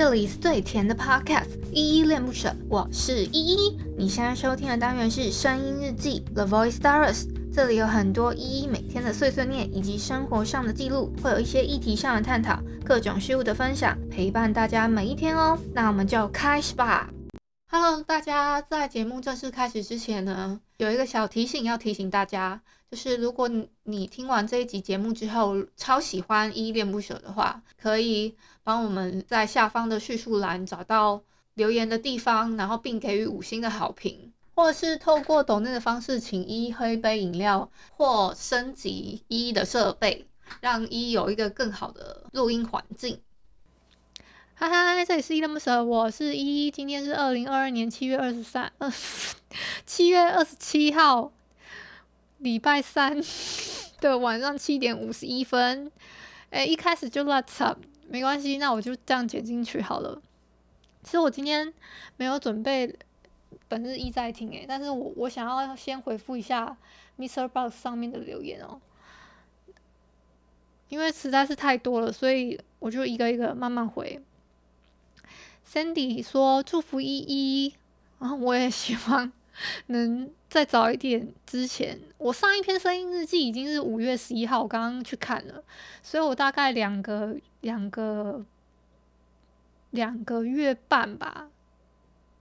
这里是最甜的 Podcast，依依恋不舍，我是依依。你现在收听的单元是声音日记 The Voice Diaries，这里有很多依依每天的碎碎念以及生活上的记录，会有一些议题上的探讨，各种事物的分享，陪伴大家每一天哦。那我们就开始吧。Hello，大家在节目正式开始之前呢，有一个小提醒要提醒大家。就是如果你听完这一集节目之后超喜欢依依恋不舍的话，可以帮我们在下方的叙述栏找到留言的地方，然后并给予五星的好评，或者是透过抖内的方式请依依喝一杯饮料，或升级依依的设备，让依依有一个更好的录音环境。嗨嗨，这里是依依恋不舍，我是依依，今天是二零二二年七月二十三，呃，七月二十七号。礼拜三 的晚上七点五十一分，哎，一开始就乱插，没关系，那我就这样剪进去好了。其实我今天没有准备本日一再听，哎，但是我我想要先回复一下 Mr. Box 上面的留言哦，因为实在是太多了，所以我就一个一个慢慢回。Sandy 说祝福依依，然后我也希望。能再早一点之前，我上一篇声音日记已经是五月十一号，我刚刚去看了，所以我大概两个两个两个月半吧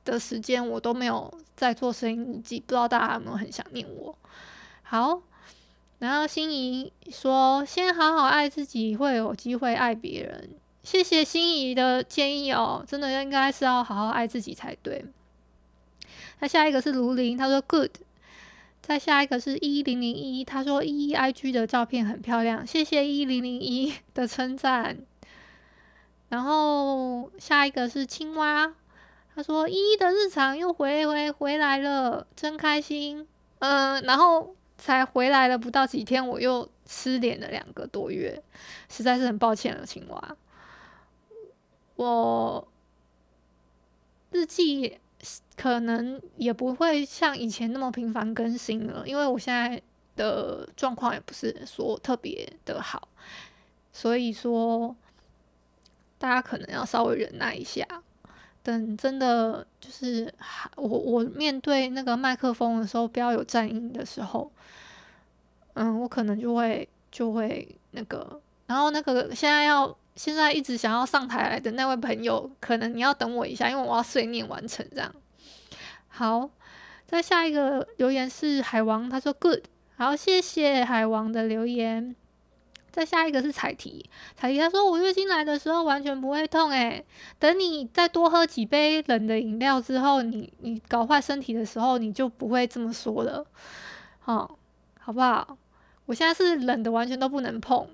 的时间，我都没有在做声音日记，不知道大家有没有很想念我？好，然后心仪说，先好好爱自己，会有机会爱别人。谢谢心仪的建议哦，真的应该是要好好爱自己才对。那下一个是卢林，他说 good。再下一个是一零零一，他说一一 IG 的照片很漂亮，谢谢一零零一的称赞。然后下一个是青蛙，他说一一的日常又回回回来了，真开心。嗯，然后才回来了不到几天，我又失联了两个多月，实在是很抱歉了，青蛙。我日记。可能也不会像以前那么频繁更新了，因为我现在的状况也不是说特别的好，所以说大家可能要稍微忍耐一下，等真的就是我我面对那个麦克风的时候，不要有战音的时候，嗯，我可能就会就会那个，然后那个现在要现在一直想要上台来的那位朋友，可能你要等我一下，因为我要碎念完成这样。好，再下一个留言是海王，他说 good，好，谢谢海王的留言。再下一个是彩提，彩提他说我月经来的时候完全不会痛，诶，等你再多喝几杯冷的饮料之后，你你搞坏身体的时候，你就不会这么说了，好，好不好？我现在是冷的完全都不能碰，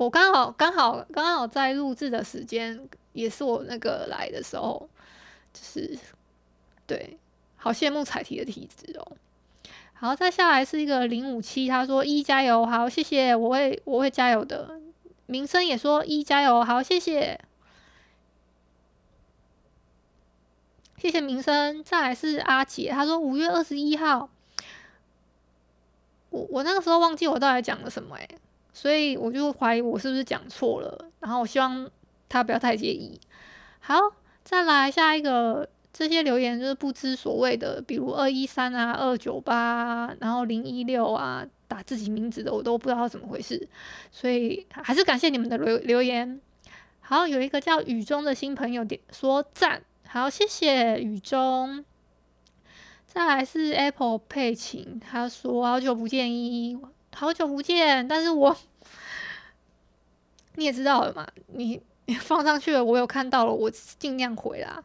我刚好刚好刚好在录制的时间也是我那个来的时候，就是对。好羡慕彩提的体质哦。好，再下来是一个零五七，他说一加油，好，谢谢，我会我会加油的。民生也说一加油，好，谢谢，谢谢民生。再来是阿杰，他说五月二十一号，我我那个时候忘记我到底讲了什么诶，所以我就怀疑我是不是讲错了，然后我希望他不要太介意。好，再来下一个。这些留言就是不知所谓的，比如二一三啊、二九八，然后零一六啊，打自己名字的，我都不知道怎么回事，所以还是感谢你们的留留言。好，有一个叫雨中的新朋友点说赞，好，谢谢雨中。再来是 Apple 佩琴，他说好久不见依依，好久不见，但是我你也知道了嘛，你放上去了，我有看到了，我尽量回啦。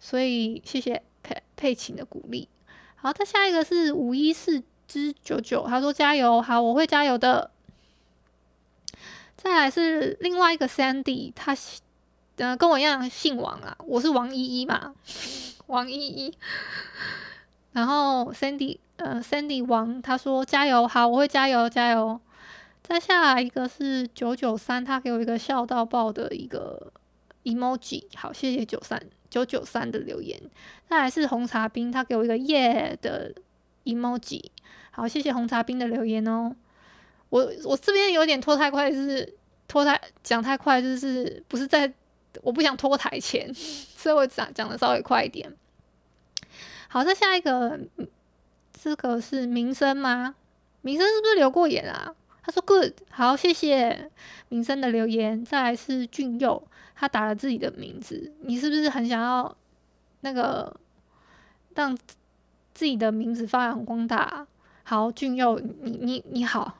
所以谢谢佩佩琴的鼓励。好，再下一个是五一四之九九，他说加油，好，我会加油的。再来是另外一个 Sandy，他、呃、跟我一样姓王啊，我是王依依嘛，王依依。然后 Sandy 呃 Sandy 王他说加油，好，我会加油加油。再下来一个是九九三，他给我一个笑到爆的一个 emoji，好，谢谢九三。九九三的留言，再来是红茶冰，他给我一个耶、yeah、的 emoji，好，谢谢红茶冰的留言哦。我我这边有点拖太快，就是拖太讲太快，就是不是在我不想拖台前，所以我讲讲的稍微快一点。好，再下一个，这个是民生吗？民生是不是留过言啊？他说 good，好，谢谢民生的留言。再来是俊佑，他打了自己的名字，你是不是很想要那个让自己的名字发扬光大？好，俊佑，你你你好，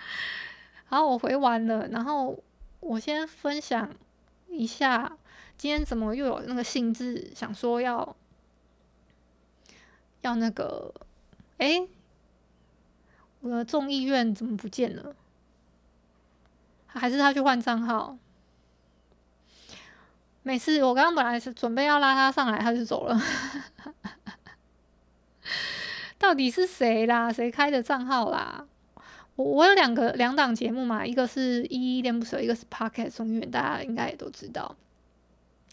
好，我回完了，然后我先分享一下，今天怎么又有那个兴致想说要要那个，诶。我的众议院怎么不见了？还是他去换账号？没事，我刚刚本来是准备要拉他上来，他就走了。到底是谁啦？谁开的账号啦？我我有两个两档节目嘛，一个是依依恋不舍，一个是 Podcast 众议院，大家应该也都知道。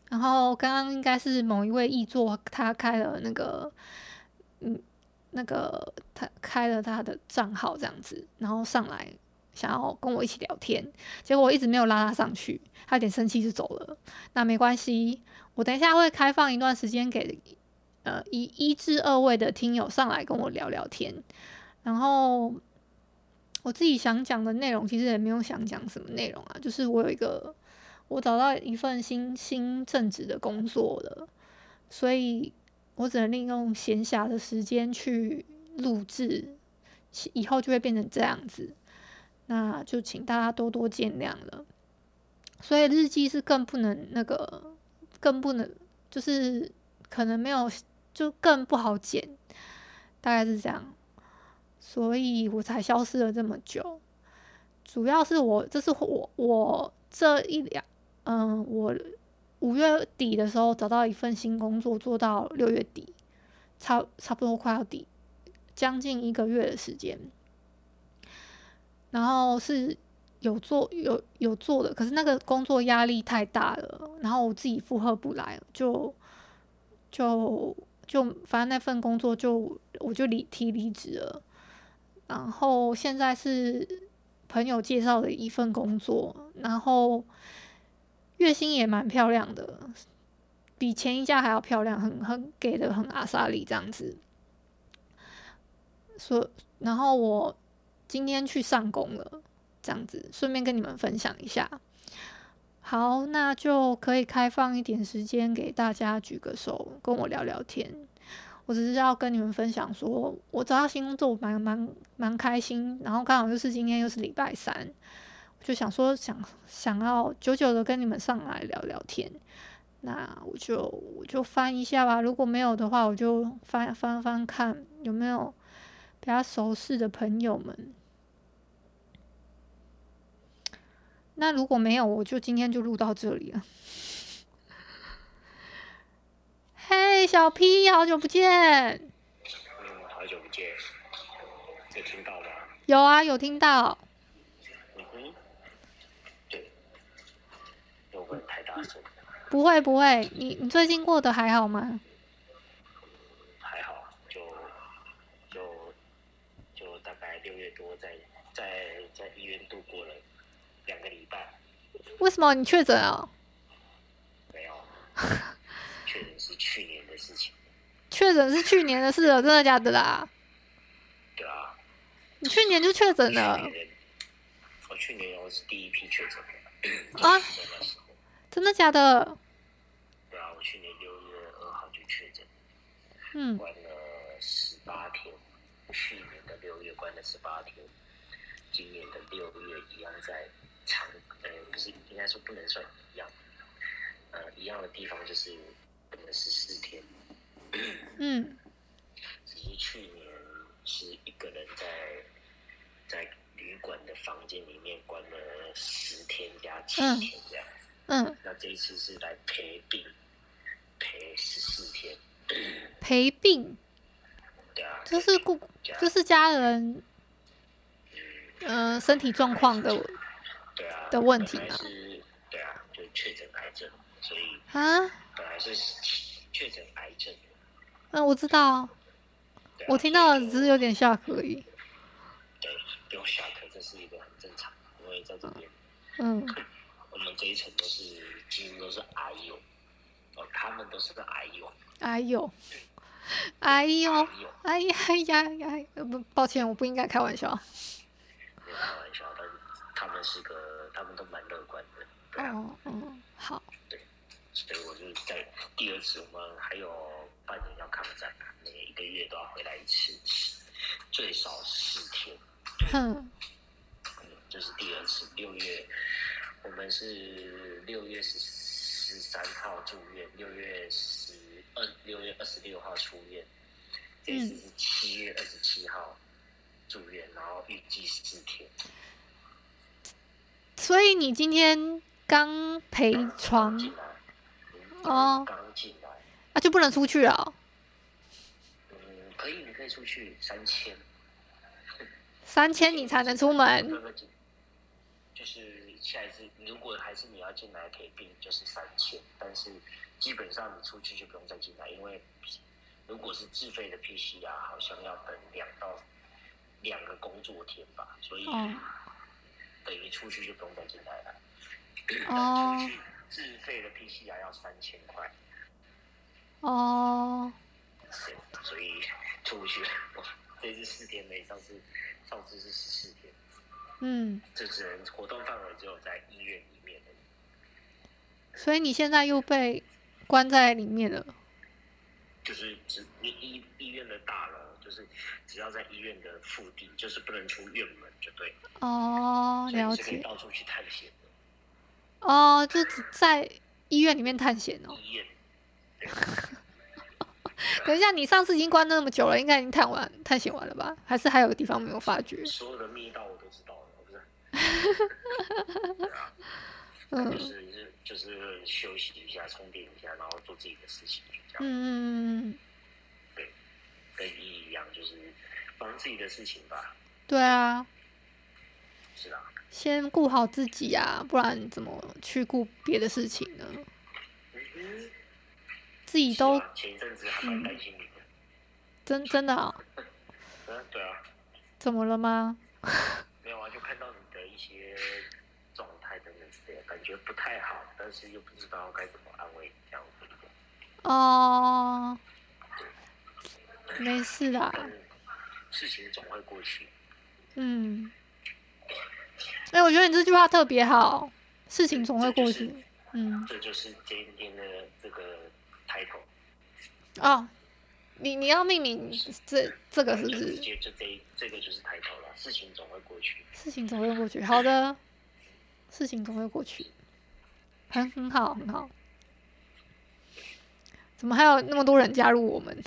然后刚刚应该是某一位议座，他开了那个，嗯。那个他开了他的账号这样子，然后上来想要跟我一起聊天，结果我一直没有拉他上去，他有点生气就走了。那没关系，我等一下会开放一段时间给呃一一至二位的听友上来跟我聊聊天。然后我自己想讲的内容其实也没有想讲什么内容啊，就是我有一个我找到一份新新正职的工作了，所以。我只能利用闲暇的时间去录制，以后就会变成这样子，那就请大家多多见谅了。所以日记是更不能那个，更不能就是可能没有，就更不好剪，大概是这样，所以我才消失了这么久。主要是我，这是我我这一两，嗯，我。五月底的时候找到一份新工作，做到六月底，差差不多快要底，将近一个月的时间。然后是有做有有做的，可是那个工作压力太大了，然后我自己负荷不来，就就就反正那份工作就我就离提离职了。然后现在是朋友介绍的一份工作，然后。月薪也蛮漂亮的，比前一家还要漂亮，很很给的很阿莎力这样子。说，然后我今天去上工了，这样子顺便跟你们分享一下。好，那就可以开放一点时间给大家举个手，跟我聊聊天。我只是要跟你们分享说，我找到新工作蛮蛮蛮开心，然后刚好就是今天又是礼拜三。就想说想想要久久的跟你们上来聊聊天，那我就我就翻一下吧。如果没有的话，我就翻翻翻看有没有比较熟识的朋友们。那如果没有，我就今天就录到这里了。嘿，小 P，好久不见。嗯，好久不见。有听到吗？有啊，有听到。不会不会，你你最近过得还好吗？还好，就就就大概六月多在在在医院度过了两个礼拜。为什么你确诊啊？没有，确诊是去年的事情。确诊是去年的事了，真的假的啦？对啊。你去年就确诊了？我去年我是第一批确诊的。啊？真的假的？对啊，我去年六月二号就确诊，嗯，关了十八天。去年的六月关了十八天，今年的六月一样在长，呃，不是，应该说不能算一样，呃，一样的地方就是关了十四天。嗯，只是去年是一个人在在旅馆的房间里面关了十天加七天这样。嗯，那这一次是来陪病，陪十四天。陪病？对啊，这是故，这是家人，嗯、呃，身体状况的，对啊，的问题啊。对啊，就确诊癌症，所以啊，本来是确诊癌症。嗯，我知道，啊、我听到了，只是有点 shock 而已。对，不用 shock，这是一个很正常，因为在这边，嗯。们这一层都是几乎都是阿友，哦，他们都是个癌友，阿友，哎呦，哎呀呀呀，不，抱歉，我不应该开玩笑。没有开玩笑，但是他们是个，他们都蛮乐观的。对啊、哦，嗯，好。对，所以我就在第二次，我们还有半年要抗战，每一个月都要回来一次，最少四天。哼。就是第二次，六月，我们是六月十十三号住院，六月十二六月二十六号出院，这次是七月二十七号住院，然后预计四天。所以你今天刚陪床哦，刚进来啊，就不能出去啊？嗯，可以，你可以出去三千，三千 你才能出门。就是下一次，如果还是你要进来可以并，就是三千，但是基本上你出去就不用再进来，因为如果是自费的 PCR，好像要等两到两个工作天吧，所以等于出去就不用再进来了。哦。出去自费的 PCR 要三千块。哦。对，所以出不去，这次四天没，上次上次是十四天。嗯，这只能活动范围只有在医院里面的。所以你现在又被关在里面了。就是只你医医院的大楼，就是只要在医院的腹地，就是不能出院门，就对。哦，了解。到处去探险。哦，就只在医院里面探险哦。医院。等一下，你上次已经关那么久了，应该已经探完探险完了吧？还是还有个地方没有发掘？所有的密道我都知道了。对啊，嗯，就是就是休息一下，充电一下，然后做自己的事情，就这样。嗯，对，跟一一样，就是忙自己的事情吧。对啊，是啊，先顾好自己啊，不然怎么去顾别的事情呢？嗯哼，自己都前一阵子还蛮担心你的，真真的啊？嗯，对啊，怎么了吗？没有啊，就看到你。一些状态等等之类的，感觉不太好，但是又不知道该怎么安慰这样子。哦，没事的，事情总会过去。嗯，哎、欸，我觉得你这句话特别好，事情总会过去。就是、嗯，这就是今天的这个 title。哦，你你要命名这这个是不是？直接就这这个就是 title 了，事情总会过去。事情总会过去，好的，事情总会过去，很很好，很好。怎么还有那么多人加入我们？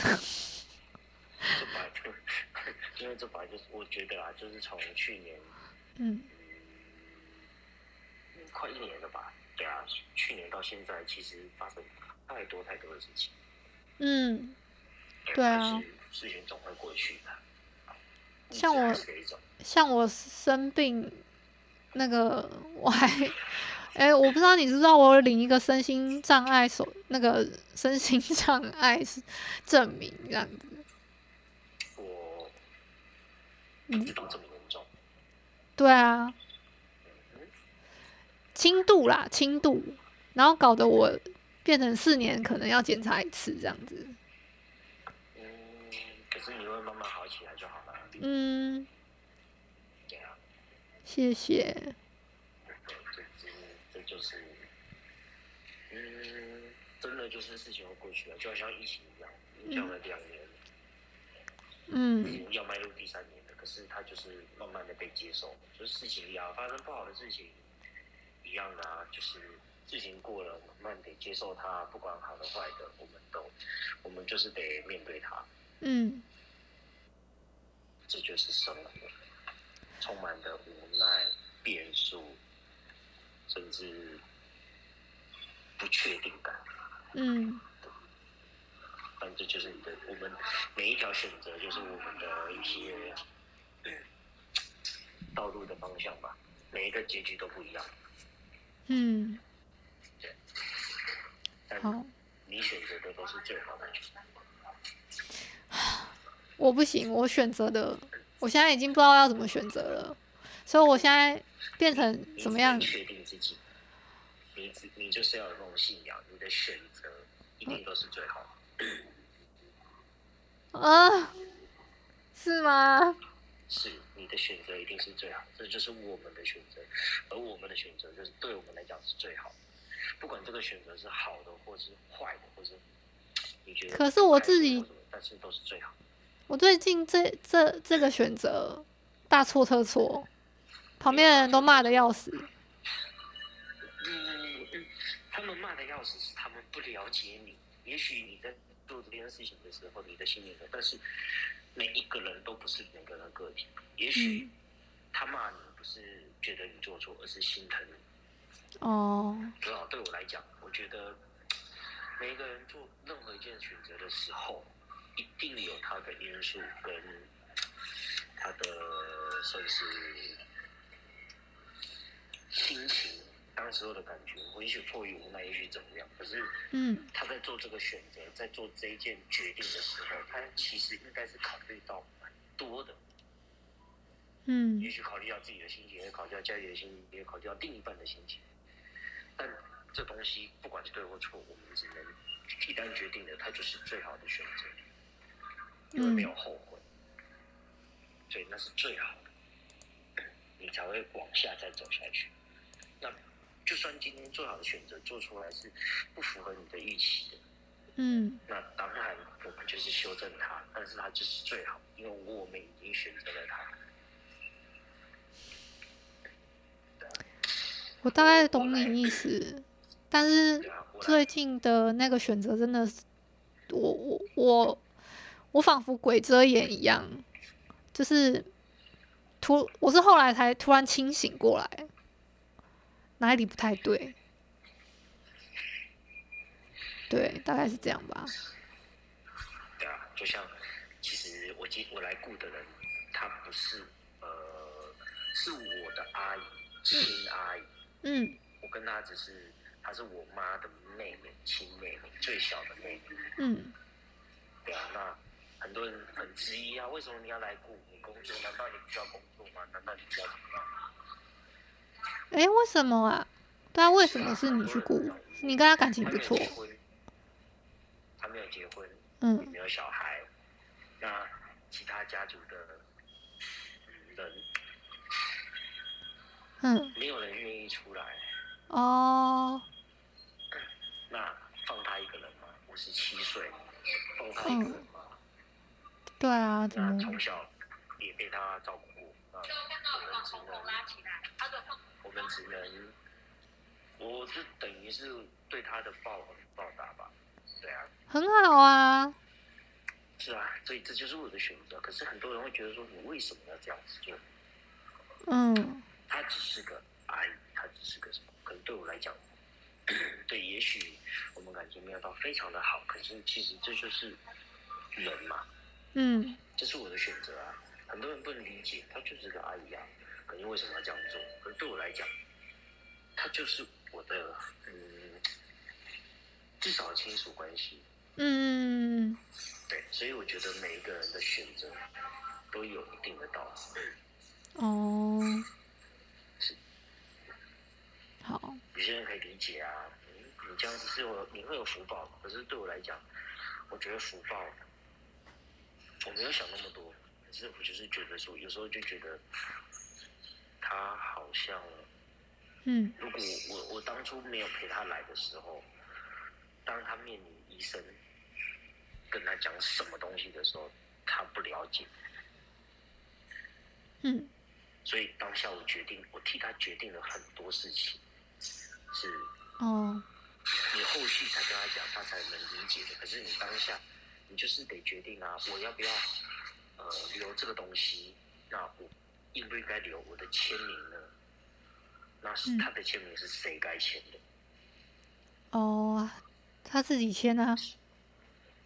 因为这本来就是，我觉得啊，就是从去年，嗯，嗯，快一年了吧？对啊，去年到现在，其实发生太多太多的事情。嗯，对啊，事情总会过去的。像我，像我生病，那个我还，哎、欸，我不知道你知不知道，我领一个身心障碍手，那个身心障碍是证明这样子。我，嗯，这么严重？对啊，轻度啦，轻度，然后搞得我变成四年可能要检查一次这样子。嗯，可是你会慢慢好起来就好了。嗯，对啊。谢谢。这这这就是，嗯，真的就是事情会过去了，就好像疫情一样，影响了两年，嗯，要迈入第三年了，可是它就是慢慢的被接受，就是事情一样，发生不好的事情一样的啊，就是事情过了，慢慢得接受它，不管好的坏的，我们都，我们就是得面对它，嗯。这就是生活，充满的无奈、变数，甚至不确定感。嗯，但这就是你的，我们每一条选择就是我们的一些道路的方向吧。每一个结局都不一样。嗯，对。但你选择的都是最好的。我不行，我选择的，我现在已经不知道要怎么选择了，所以我现在变成怎么样？确定自己。你你就是要有那种信仰，你的选择一定都是最好的。啊，是吗？是，你的选择一定是最好，这就是我们的选择，而我们的选择就是对我们来讲是最好的。不管这个选择是好的，或是坏的，或是可是我自己，但是都是最好。我最近这这这个选择大错特错，旁边的人都骂的要死。嗯，他们骂的要死，是他们不了解你。也许你在做这件事情的时候，你的心里的，但是每一个人都不是每个人个体。也许他骂你不是觉得你做错，而是心疼你。哦。至少对我来讲，我觉得每一个人做任何一件选择的时候。一定有他的因素跟他的算是心情，当时候的感觉，我也许迫于无奈，也许怎么样。可是，嗯，他在做这个选择，在做这一件决定的时候，他其实应该是考虑到蛮多的。嗯，也许考虑到自己的心情，也考虑到家里的心情，也考虑到另一半的心情。但这东西不管是对或错，我们只能一旦决定了，它就是最好的选择。因为没有后悔，嗯，所以那是最好的，你才会往下再走下去。那就算今天最好的选择做出来是不符合你的预期的，嗯，那当然我们就是修正它，但是它就是最好，因为我们已经选择了它。我大概懂你意思，但是最近的那个选择真的是，我我我。我仿佛鬼遮眼一样，就是突，我是后来才突然清醒过来，哪里不太对？对，大概是这样吧。对啊，就像其实我今我来雇的人，他不是呃，是我的阿姨，亲阿姨。嗯。我跟他只是，她是我妈的妹妹，亲妹妹，最小的妹妹。嗯。对啊，那。很多人很质疑啊，为什么你要来顾你工作？难道你不需要工作吗？难道你不要怎么样？哎、欸，为什么啊？对啊，为什么是你去顾？你跟他感情不错。他没有结婚，嗯，也没有小孩。那其他家族的人，嗯，没有人愿意出来。哦。那放他一个人吗？五十七岁，放他一个人吗？嗯对啊，那从小也被他照顾过，那我们只能，我们只能，我是等于是对他的报报答吧，对啊，很好啊，是啊，所以这就是我的选择。可是很多人会觉得说，我为什么要这样子做？嗯，他只是个阿姨，他只是个什么？可能对我来讲，对，也许我们感情没有到非常的好，可是其实这就是人嘛。嗯，这是我的选择啊。很多人不能理解，她就是个阿姨啊，可是为什么要这样做？可是对我来讲，她就是我的，嗯，至少亲属关系。嗯，对，所以我觉得每一个人的选择都有一定的道理。哦，是，好，有些人可以理解啊，这样子是我你会有福报，可是对我来讲，我觉得福报。我没有想那么多，可是我就是觉得说，有时候就觉得他好像，嗯，如果我我当初没有陪他来的时候，当他面临医生跟他讲什么东西的时候，他不了解，嗯，所以当下我决定，我替他决定了很多事情，是哦，你后续才跟他讲，他才能理解的。可是你当下。你就是得决定啊，我要不要呃留这个东西？那我应不应该留我的签名呢？那是他的签名是谁该签的？哦，他自己签啊。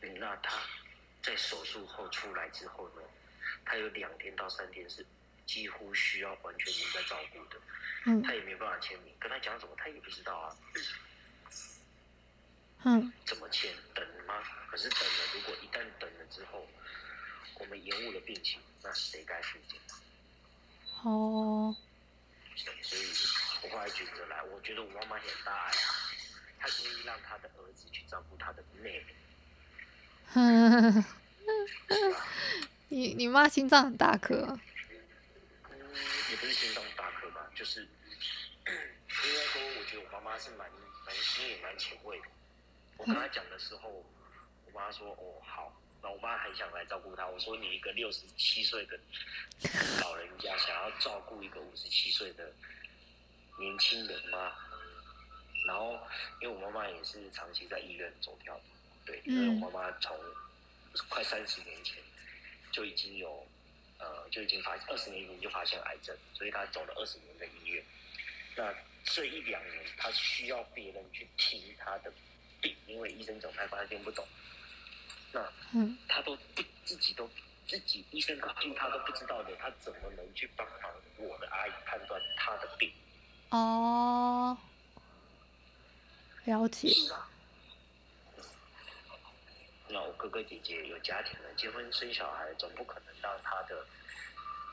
嗯，那他在手术后出来之后呢？他有两天到三天是几乎需要完全人在照顾的。嗯。他也没办法签名，跟他讲什么他也不知道啊。嗯。怎么签？等吗？可是等了，如果一旦等了之后，我们延误了病情，那谁该负责？哦，所以我后来觉得来，我觉得我妈妈很大爱啊，她愿意让她的儿子去照顾她的妹妹。你你妈心脏很大颗。嗯，也不是心脏大颗吧，就是 应该说，我觉得我妈妈是蛮蛮心也蛮前卫的。我跟他讲的时候，我妈说：“哦，好。”那我妈很想来照顾他。我说：“你一个六十七岁的老人家，想要照顾一个五十七岁的年轻人吗？”然后，因为我妈妈也是长期在医院走跳的，对，因为我妈妈从快三十年前就已经有，呃，就已经发二十年前就发现癌症，所以她走了二十年的医院。那这一两年，她需要别人去听她的病，因为医生总开他听不懂。那，嗯，他都不自己都自己医生告诉他都不知道的，他怎么能去帮忙我的阿姨判断他的病？哦，了解。那我哥哥姐姐有家庭了，结婚生小孩，总不可能让他的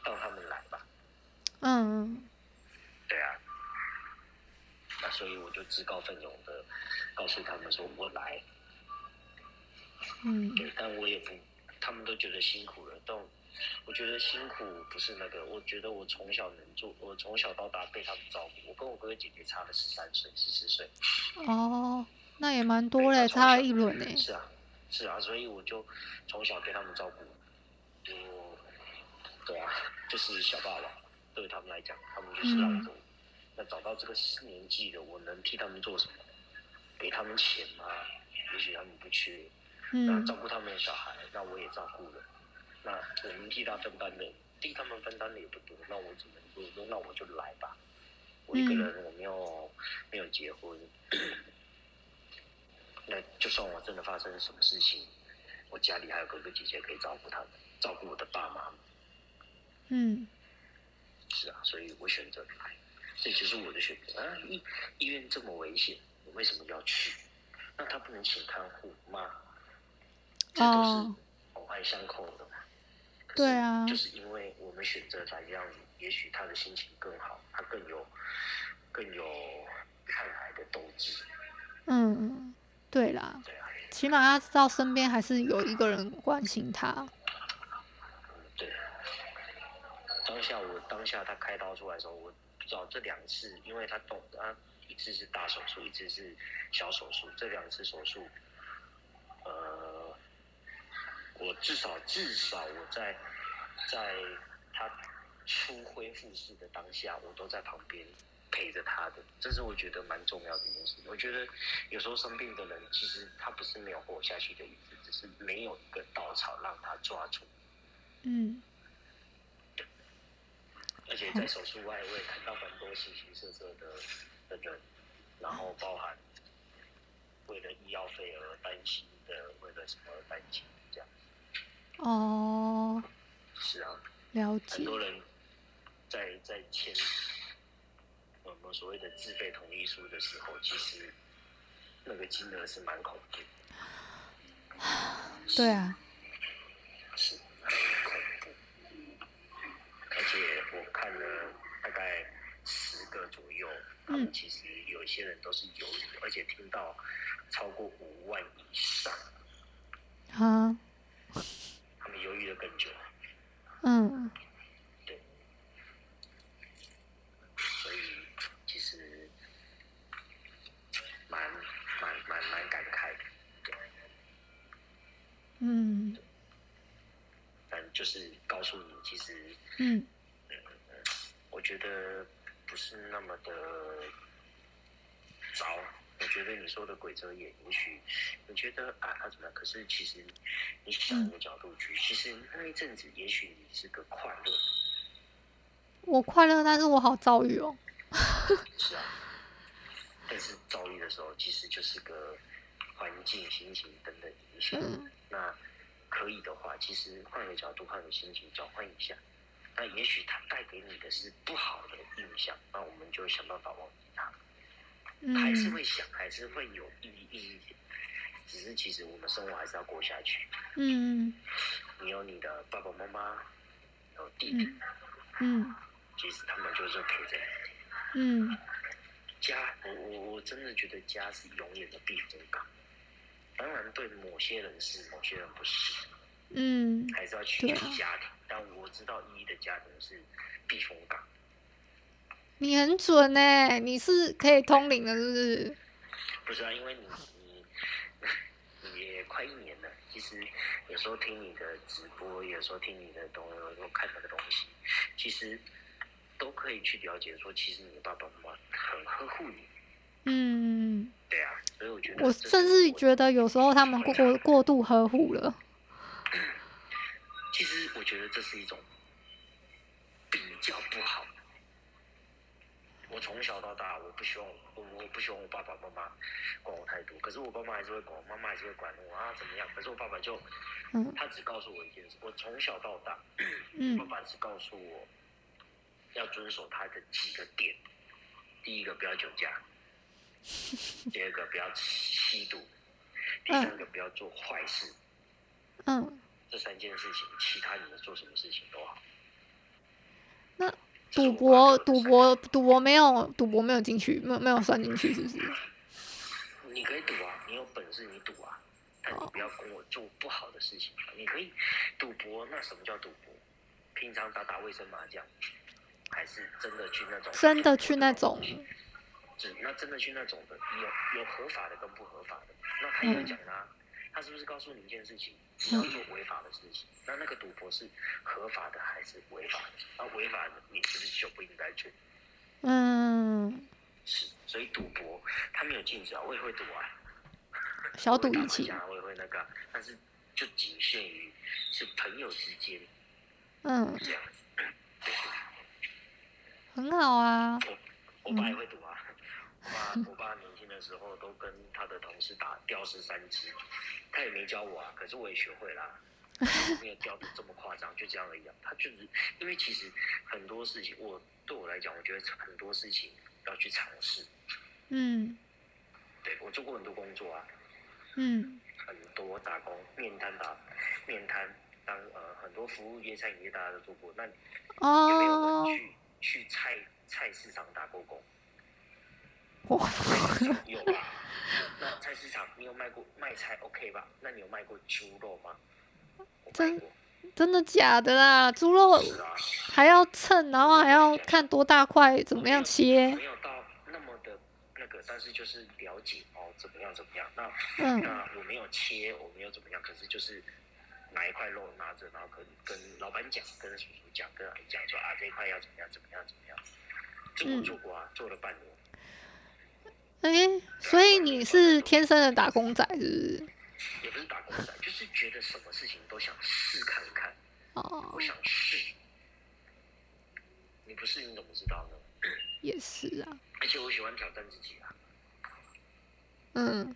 让他们来吧？嗯。对啊。那所以我就自告奋勇的告诉他们说，我来。嗯，对，但我也不，他们都觉得辛苦了。但我觉得辛苦不是那个，我觉得我从小能做，我从小到大被他们照顾。我跟我哥哥姐姐差了十三岁，十四岁。哦，那也蛮多嘞，差了一轮嘞。是啊，是啊，所以我就从小被他们照顾。就，对啊，就是小霸王，对他们来讲，他们就是让着我。那找到这个年纪的，我能替他们做什么？给他们钱吗？也许他们不缺。那照顾他们的小孩，那我也照顾了。那我们替他分担的，替他们分担的也不多。那我只能说，说那我就来吧。我一个人，我没有没有结婚。那就算我真的发生什么事情，我家里还有哥哥姐姐可以照顾他们，照顾我的爸妈。嗯，是啊，所以我选择来，这就是我的选择啊。医医院这么危险，我为什么要去？那他不能请看护吗？这都是环环相扣的嘛。对啊。就是因为我们选择来这样，也许他的心情更好，他更有更有抗癌的斗志。嗯，对啦。对啊。起码他知道身边还是有一个人关心他。嗯，对。当下我当下他开刀出来的时候，我不知道这两次，因为他动他一次是大手术，一次是小手术，这两次手术，呃。我至少至少我在在他初恢复式的当下，我都在旁边陪着他的，这是我觉得蛮重要的一件事。我觉得有时候生病的人，其实他不是没有活下去的意思，只是没有一个稻草让他抓住。嗯。而且在手术外，我也看到很多形形色色的的人，然后包含为了医药费而担心的，为了什么而担心这样。哦，是啊，了解。很多人在在签我们所谓的自费同意书的时候，其实那个金额是蛮恐怖的。对啊，是很恐怖。而且我看了大概十个左右，他们其实有一些人都是犹豫，而且听到超过五万以上。啊。他们犹豫的更久，嗯，对，所以其实蛮蛮蛮蛮感慨的，对，嗯，但就是告诉你，其实，嗯，嗯，我觉得不是那么的糟。我觉得你说的鬼遮眼，也许你觉得啊，他怎么样？可是其实你想一个角度去，其实那一阵子，也许你是个快乐。我快乐，但是我好遭遇哦。是啊，但是遭遇的时候，其实就是个环境、心情等等影响。嗯、那可以的话，其实换个角度，换个心情，转换一下。那也许他带给你的是不好的印象，那我们就想办法忘记他。还是会想，还是会有意义意义，只是其实我们生活还是要过下去。嗯，你有你的爸爸妈妈，有弟弟，嗯，其实他们就是陪着你。嗯，家，我我我真的觉得家是永远的避风港。当然，对某些人是，某些人不是。嗯，还是要取决家庭。但我知道依依的家庭是避风港。你很准呢，你是可以通灵的，是不是？不是啊，因为你你你 也快一年了。其实有时候听你的直播，有时候听你的东西，有时候看那个东西，其实都可以去了解说，其实你的爸爸妈妈很呵护你。嗯，对啊，所以我觉得我甚至觉得有时候他们过过度呵护了。觉得这是一种比较不好。我从小到大，我不希望我我不希望我爸爸妈妈管我太多，可是我爸妈还是会管我，妈妈还是会管我啊，怎么样？可是我爸爸就，他只告诉我一件事，我从小到大，爸爸只告诉我要遵守他的几个点，第一个不要酒驾，第二个不要吸毒，第三个不要做坏事，嗯。这三件事情，其他你们做什么事情都好。那赌博，赌博，赌博没有，赌博没有进去，没有没有算进去，是不是？你可以赌啊，你有本事你赌啊，但你不要跟我做不好的事情。你可以赌博，那什么叫赌博？平常打打卫生麻将，还是真的去那种？真的去那种？是那真的去那种的，有有合法的跟不合法的。那他有讲啦，他是不是告诉你一件事情？只要做违法的事情，那那个赌博是合法的还是违法的？那违法的你是不是就不应该做？嗯，是，所以赌博他没有禁止啊，我也会赌啊，小赌怡情，我也会那个，但是就仅限于是朋友之间，嗯，这样子，对，很好啊。我我爸也会赌啊，我爸我爸年轻的时候都跟他的同事打吊丝三只。他也没教我啊，可是我也学会啦，没有教的这么夸张，就这样而已啊。他就是因为其实很多事情，我对我来讲，我觉得很多事情要去尝试。嗯，对，我做过很多工作啊，嗯，很多打工，面摊打面摊，当呃很多服务业、餐饮业大家都做过。那有没有人去去菜菜市场打过工？哇，有吧？那菜市场你有卖过卖菜 OK 吧？那你有卖过猪肉吗？真真的假的啦？猪肉还要称，然后还要看多大块，怎么样切？没有到那么的那个，但是就是了解哦，怎么样怎么样？那、嗯、那我没有切，我没有怎么样，可是就是拿一块肉拿着，然后跟跟老板讲，跟叔叔讲，跟阿姨讲说啊，这一块要怎么样怎么样怎么样？这我做过啊，做了半年。哎、欸，所以你是天生的打工仔，是不是？也不是打工仔，就是觉得什么事情都想试看看。哦。我想试。你不试，你怎么知道呢？也是啊。而且我喜欢挑战自己啊。嗯。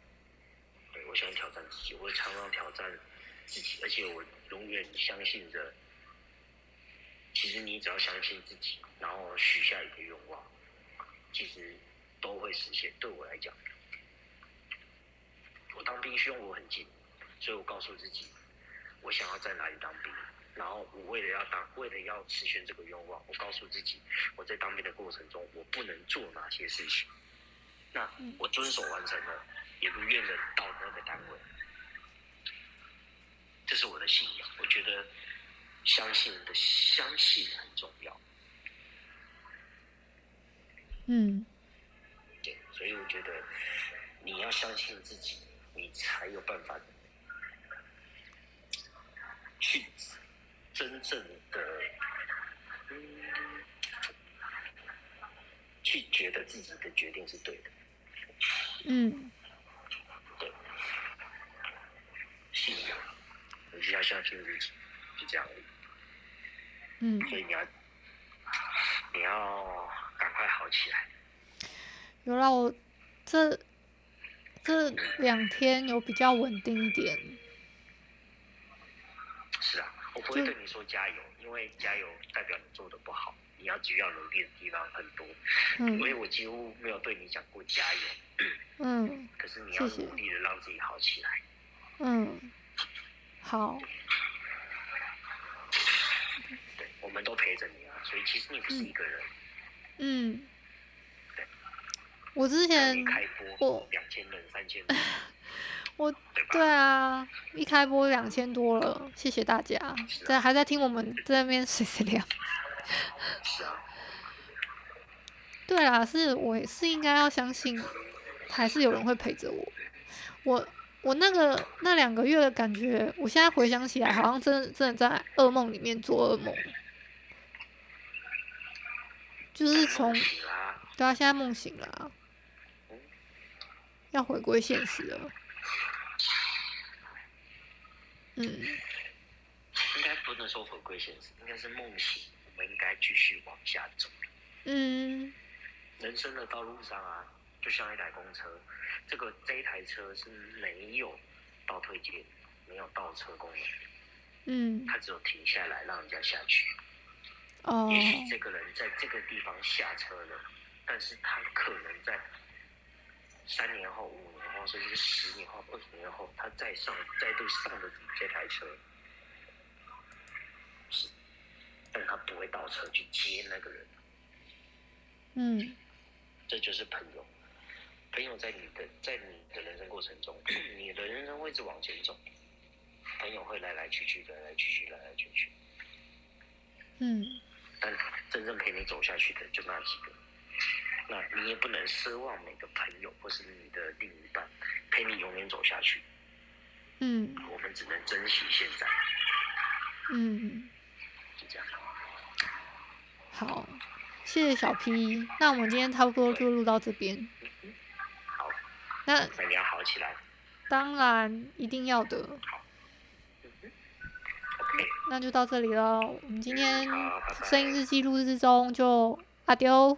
对，我喜欢挑战自己，我常常挑战自己，而且我永远相信着。其实你只要相信自己，然后许下一个愿望，其实。都会实现。对我来讲，我当兵希望我很近，所以我告诉自己，我想要在哪里当兵。然后我为了要当，为了要实现这个愿望，我告诉自己，我在当兵的过程中，我不能做哪些事情。那我遵守完成了，也如愿的到那个单位。这是我的信仰。我觉得相信的相信很重要。嗯。所以我觉得你要相信自己，你才有办法去真正的嗯，去觉得自己的决定是对的。嗯，对，信仰，你就要相信自己，就这样。嗯，所以你要你要赶快好起来。有让我这这两天有比较稳定一点。是啊，我不会跟你说加油，因为加油代表你做的不好，你要需要努力的地方很多。嗯，所以我几乎没有对你讲过加油。嗯，可是你要努力的让自己好起来。嗯，好。对，我们都陪着你啊，所以其实你不是一个人。嗯。我之前开播两千人、三千人，我对啊，一开播两千多了，谢谢大家，在、啊、还在听我们在那边碎碎聊。是啊。对啊，是我是应该要相信，还是有人会陪着我。我我那个那两个月的感觉，我现在回想起来，好像真的真的在噩梦里面做噩梦。就是从，对啊，现在梦醒了啊，要回归现实了。嗯，应该不能说回归现实，应该是梦醒，我们应该继续往下走。嗯，人生的道路上啊，就像一台公车，这个这一台车是没有倒退键，没有倒车功能。嗯，它只有停下来让人家下去。哦，也许这个人在这个地方下车了，但是他可能在三年后、五年后，甚至十年后、二十年后，他再上、再度上的这台车，是，但他不会倒车去接那个人。嗯，这就是朋友。朋友在你的在你的人生过程中，你的人生会一直往前走，朋友会来来去去，来来去去，来来去去。嗯。但真正陪你走下去的就那几个，那你也不能奢望每个朋友或是你的另一半陪你永远走下去。嗯，我们只能珍惜现在。嗯，就这样。好，谢谢小 P。那我们今天差不多就录到这边。好。那那你要好起来。当然，一定要的。那就到这里了。我们今天声音日记录制中就阿丢。